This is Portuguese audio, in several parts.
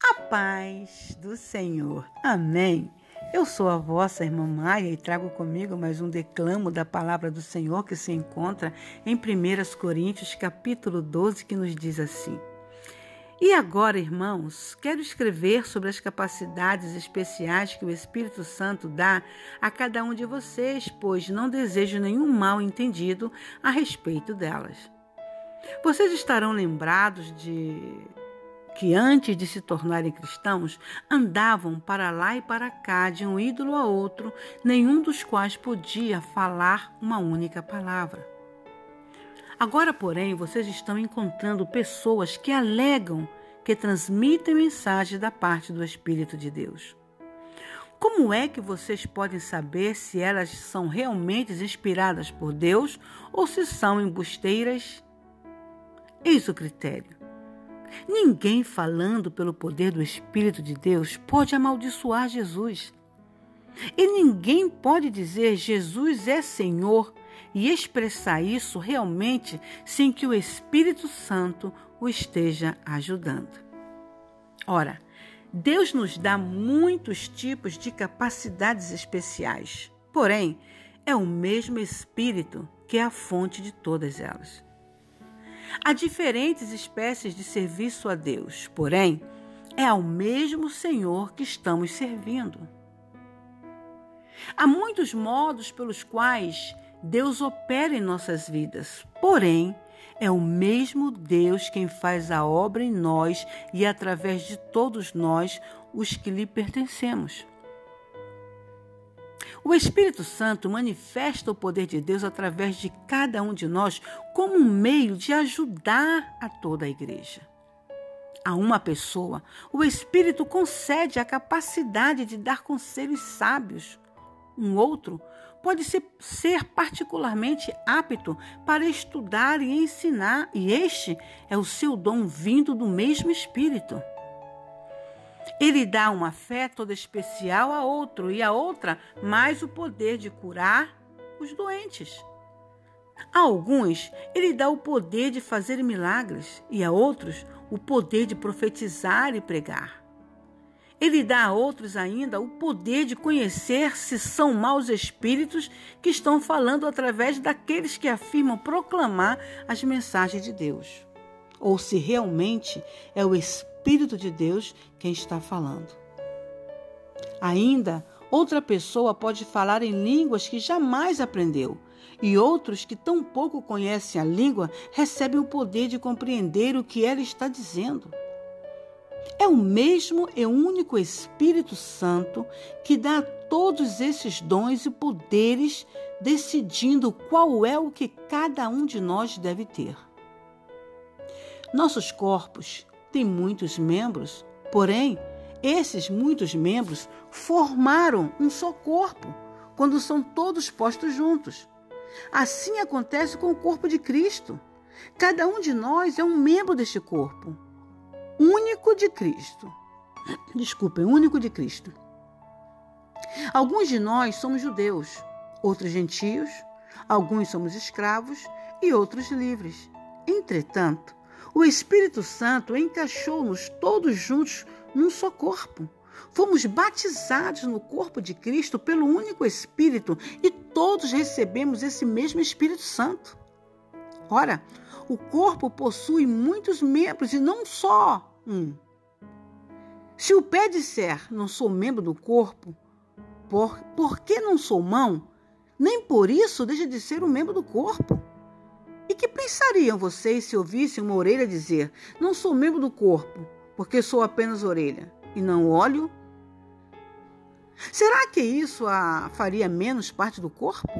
A paz do Senhor. Amém. Eu sou a vossa irmã Maia e trago comigo mais um declamo da palavra do Senhor que se encontra em 1 Coríntios, capítulo 12, que nos diz assim: E agora, irmãos, quero escrever sobre as capacidades especiais que o Espírito Santo dá a cada um de vocês, pois não desejo nenhum mal entendido a respeito delas. Vocês estarão lembrados de que antes de se tornarem cristãos andavam para lá e para cá de um ídolo a outro, nenhum dos quais podia falar uma única palavra. Agora, porém, vocês estão encontrando pessoas que alegam que transmitem mensagens da parte do Espírito de Deus. Como é que vocês podem saber se elas são realmente inspiradas por Deus ou se são embusteiras? Eis o critério. Ninguém falando pelo poder do Espírito de Deus pode amaldiçoar Jesus. E ninguém pode dizer Jesus é Senhor e expressar isso realmente sem que o Espírito Santo o esteja ajudando. Ora, Deus nos dá muitos tipos de capacidades especiais, porém, é o mesmo Espírito que é a fonte de todas elas. Há diferentes espécies de serviço a Deus, porém, é ao mesmo Senhor que estamos servindo. Há muitos modos pelos quais Deus opera em nossas vidas, porém, é o mesmo Deus quem faz a obra em nós e através de todos nós, os que lhe pertencemos. O Espírito Santo manifesta o poder de Deus através de cada um de nós como um meio de ajudar a toda a igreja. A uma pessoa, o Espírito concede a capacidade de dar conselhos sábios. Um outro pode ser, particularmente apto para estudar e ensinar, e este é o seu dom vindo do mesmo Espírito. Ele dá uma fé toda especial a outro e a outra mais o poder de curar os doentes. A alguns, ele dá o poder de fazer milagres e a outros o poder de profetizar e pregar. Ele dá a outros ainda o poder de conhecer se são maus espíritos que estão falando através daqueles que afirmam proclamar as mensagens de Deus, ou se realmente é o Espírito Espírito de Deus quem está falando. Ainda, outra pessoa pode falar em línguas que jamais aprendeu, e outros que tão pouco conhecem a língua recebem o poder de compreender o que ela está dizendo. É o mesmo e único Espírito Santo que dá todos esses dons e poderes, decidindo qual é o que cada um de nós deve ter. Nossos corpos tem muitos membros, porém, esses muitos membros formaram um só corpo quando são todos postos juntos. Assim acontece com o corpo de Cristo. Cada um de nós é um membro deste corpo, único de Cristo. Desculpem, único de Cristo. Alguns de nós somos judeus, outros gentios, alguns somos escravos e outros livres. Entretanto, o Espírito Santo encaixou-nos todos juntos num só corpo. Fomos batizados no corpo de Cristo pelo único Espírito e todos recebemos esse mesmo Espírito Santo. Ora, o corpo possui muitos membros e não só um. Se o pé disser não sou membro do corpo, por, por que não sou mão? Nem por isso deixa de ser um membro do corpo. E que pensariam vocês se ouvissem uma orelha dizer: Não sou membro do corpo, porque sou apenas orelha, e não olho? Será que isso a faria menos parte do corpo?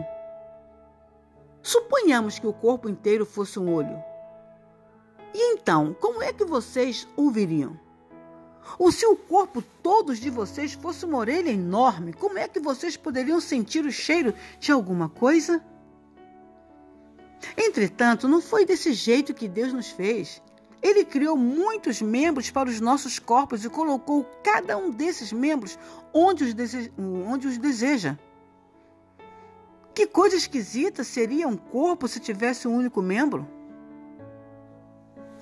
Suponhamos que o corpo inteiro fosse um olho. E então, como é que vocês ouviriam? Ou se o corpo todos de vocês fosse uma orelha enorme, como é que vocês poderiam sentir o cheiro de alguma coisa? Entretanto, não foi desse jeito que Deus nos fez. Ele criou muitos membros para os nossos corpos e colocou cada um desses membros onde os, deseja. Onde os deseja. Que coisa esquisita seria um corpo se tivesse um único membro?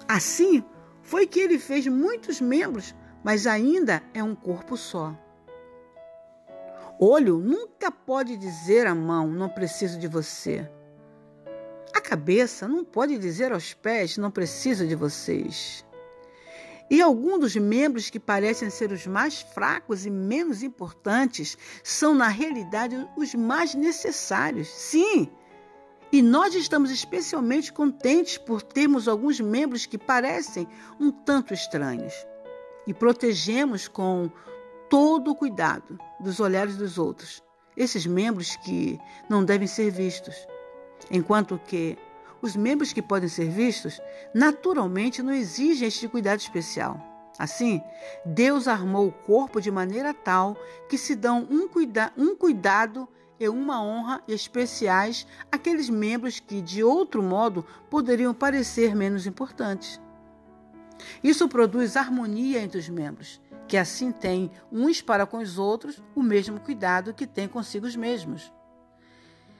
Assim, foi que ele fez muitos membros mas ainda é um corpo só. Olho nunca pode dizer à mão: não preciso de você. A cabeça não pode dizer aos pés: não preciso de vocês. E alguns dos membros que parecem ser os mais fracos e menos importantes são, na realidade, os mais necessários. Sim! E nós estamos especialmente contentes por termos alguns membros que parecem um tanto estranhos. E protegemos com todo o cuidado dos olhares dos outros, esses membros que não devem ser vistos. Enquanto que os membros que podem ser vistos, naturalmente não exigem este cuidado especial. Assim, Deus armou o corpo de maneira tal que se dão um, cuida um cuidado e uma honra especiais àqueles membros que, de outro modo, poderiam parecer menos importantes. Isso produz harmonia entre os membros, que assim têm uns para com os outros o mesmo cuidado que têm consigo mesmos.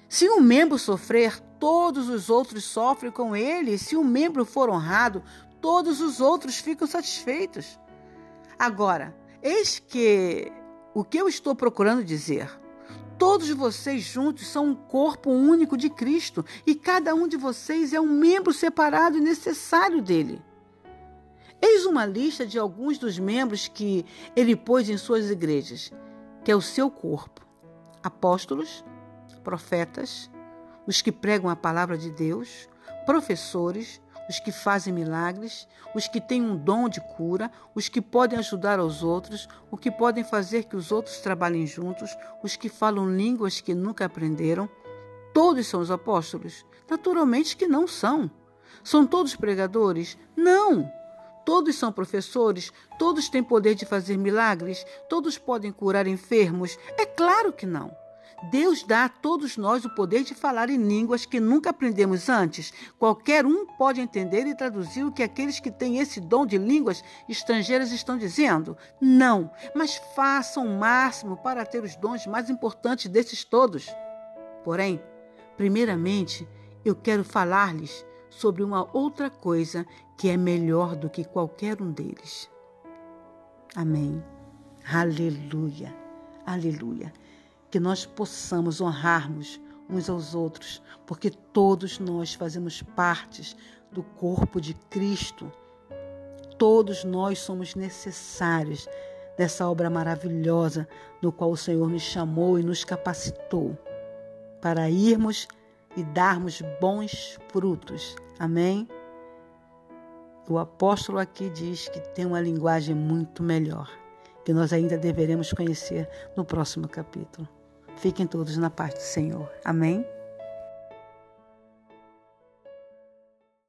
Se um membro sofrer, todos os outros sofrem com ele. Se um membro for honrado, todos os outros ficam satisfeitos. Agora, eis que o que eu estou procurando dizer. Todos vocês juntos são um corpo único de Cristo e cada um de vocês é um membro separado e necessário dele. Eis uma lista de alguns dos membros que ele pôs em suas igrejas, que é o seu corpo: apóstolos, profetas, os que pregam a palavra de Deus, professores, os que fazem milagres, os que têm um dom de cura, os que podem ajudar aos outros, os que podem fazer que os outros trabalhem juntos, os que falam línguas que nunca aprenderam. Todos são os apóstolos? Naturalmente que não são. São todos pregadores? Não! Todos são professores? Todos têm poder de fazer milagres? Todos podem curar enfermos? É claro que não. Deus dá a todos nós o poder de falar em línguas que nunca aprendemos antes. Qualquer um pode entender e traduzir o que aqueles que têm esse dom de línguas estrangeiras estão dizendo? Não, mas façam o máximo para ter os dons mais importantes desses todos. Porém, primeiramente, eu quero falar-lhes sobre uma outra coisa que é melhor do que qualquer um deles. Amém. Aleluia. Aleluia que nós possamos honrarmos uns aos outros, porque todos nós fazemos parte do corpo de Cristo. Todos nós somos necessários dessa obra maravilhosa no qual o Senhor nos chamou e nos capacitou para irmos e darmos bons frutos. Amém? O apóstolo aqui diz que tem uma linguagem muito melhor, que nós ainda deveremos conhecer no próximo capítulo. Fiquem todos na paz do Senhor. Amém?